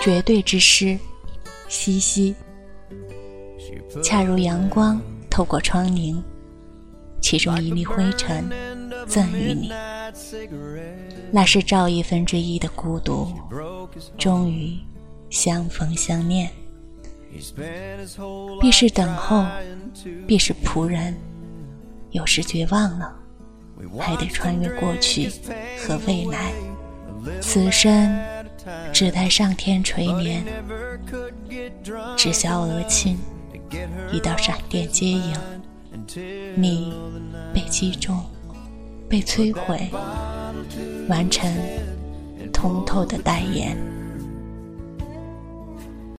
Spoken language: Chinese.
绝对之诗，西西。恰如阳光透过窗棂，其中一粒灰尘赠予你。那是兆亿分之一的孤独，终于相逢相念。必是等候，必是仆人。有时绝望了，还得穿越过去和未来。此生只待上天垂怜，只消额亲。一道闪电接影，你被击中，被摧毁，完成通透的代言。